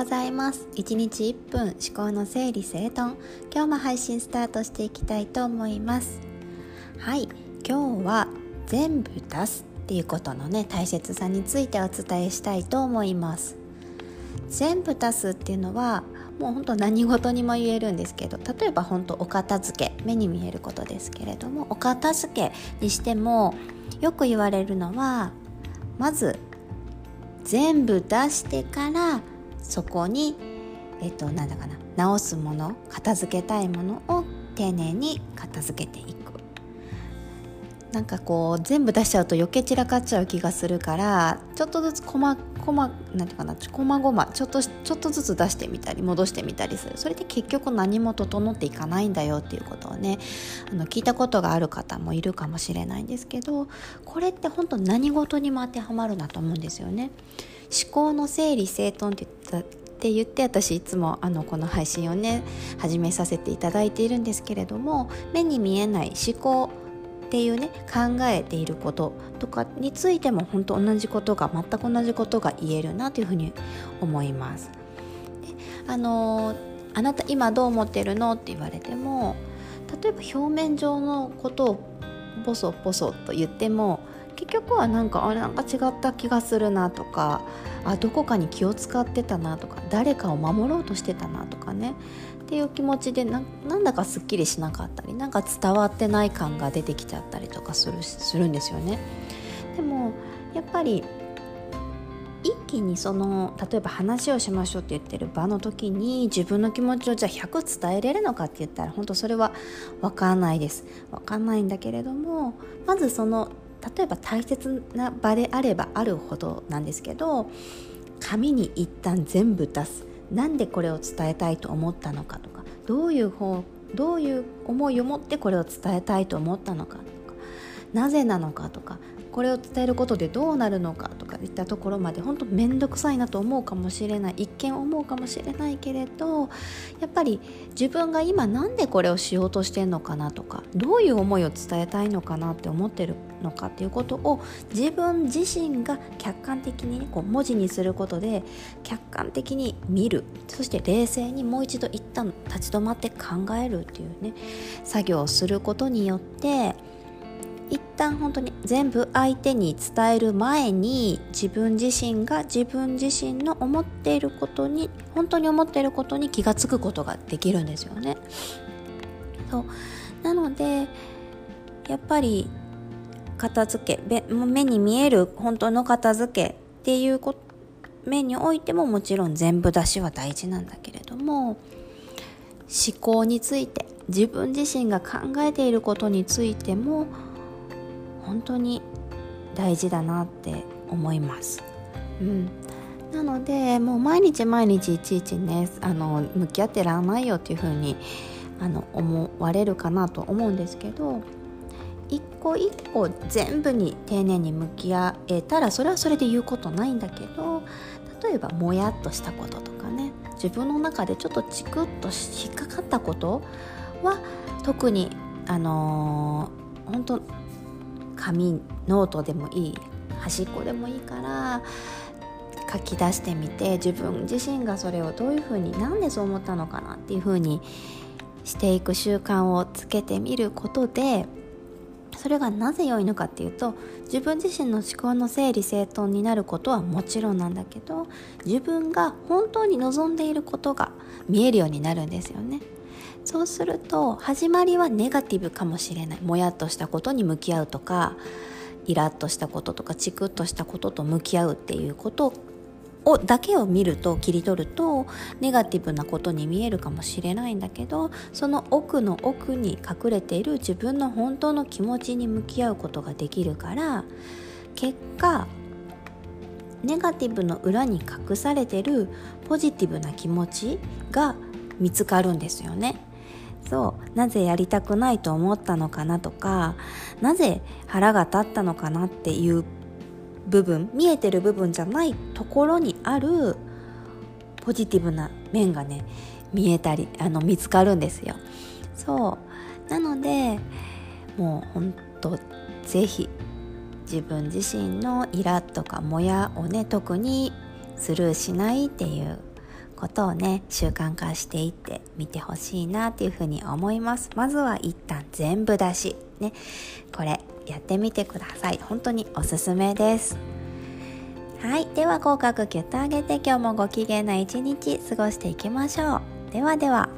ございます。1日1分思考の整理整頓。今日も配信スタートしていきたいと思います。はい。今日は全部出すっていうことのね大切さについてお伝えしたいと思います。全部出すっていうのはもう本当何事にも言えるんですけど例えば本当お片付け目に見えることですけれどもお片付けにしてもよく言われるのはまず全部出してからそこにえっとなんだかな直すもの片付けたいものを丁寧に片付けていく。なんかこう全部出しちゃうと余計散らかっちゃう気がするからちょっとずつこまこまなんていうかなこまごまちょっとちょっとずつ出してみたり戻してみたりするそれで結局何も整っていかないんだよっていうことをねあの聞いたことがある方もいるかもしれないんですけどこれって本当何事にも当てはまるなと思うんですよね。思考の整理整頓って言ったって言って私いつもあのこの配信をね始めさせていただいているんですけれども目に見えない思考っていうね考えていることとかについても本当同じことが全く同じことが言えるなというふうに思います。あのあなた今どう思ってるのって言われても例えば表面上のことをボソボソと言っても結局はなんかあなんか違った気がするなとかあどこかに気を使ってたなとか誰かを守ろうとしてたなとかねっていう気持ちでなんだかすっきりしなかったりなんか伝わってない感が出てきちゃったりとかするするんですよね。でもやっぱり一気にその例えば話をしましょうって言ってる場の時に自分の気持ちをじゃあ100伝えれるのかって言ったら本当それは分かんないです分かんないんだけれどもまずその例えば大切な場であればあるほどなんですけど紙に一旦全部出すなんでこれを伝えたいと思ったのかとかどういう方どういう思いを持ってこれを伝えたいと思ったのかとかなぜなのかとかこれを伝えることでどうなるのかとかいったところまで本当面倒くさいなと思うかもしれない。一見思うかもしれないけれどやっぱり自分が今何でこれをしようとしてんのかなとかどういう思いを伝えたいのかなって思ってるのかっていうことを自分自身が客観的に、ね、こう文字にすることで客観的に見る。そして冷静にもう一度一旦立ち止まって考えるっていうね作業をすることによって一旦本当に全部相手に伝える前に自分自身が自分自身の思っていることに本当に思っていることに気が付くことができるんですよね。そうなのでやっぱり片付け目に見える本当の片付けっていう面においてももちろん全部出しは大事なんだけれども思考について自分自身が考えていることについても本当に大事だなって思います。うん、なのでもう毎日毎日いちいちねあの向き合ってらんないよっていう風にあに思われるかなと思うんですけど一個一個全部に丁寧に向き合えたらそれはそれで言うことないんだけど例えばもやっとしたこととかね自分の中でちょっとチクッと引っかかったことは特にあのー、本当紙ノートでもいい端っこでもいいから書き出してみて自分自身がそれをどういうふうになんでそう思ったのかなっていうふうにしていく習慣をつけてみることでそれがなぜ良いのかっていうと自分自身の思考の整理整頓になることはもちろんなんだけど自分が本当に望んでいることが見えるようになるんですよね。そうすると始まりはネガティブかもしれない。もやっとしたことに向き合うとかイラッとしたこととかチクッとしたことと向き合うっていうことをだけを見ると切り取るとネガティブなことに見えるかもしれないんだけどその奥の奥に隠れている自分の本当の気持ちに向き合うことができるから結果ネガティブの裏に隠されてるポジティブな気持ちが見つかるんですよね。そう。なぜやりたくないと思ったのかなとかなぜ腹が立ったのかなっていう部分見えてる部分じゃないところにあるポジティブな面がね見えたりあの見つかるんですよ。そう。なのでもうほんと是非自分自身のイラッとかモヤをね特にスルーしないっていうことをね習慣化していってみてほしいなっていうふうに思います。まずは一旦全部出し。ね。これやってみてください。本当におすすめです。はい。では口角キュッと上げて今日もご機嫌な一日過ごしていきましょう。ではでは。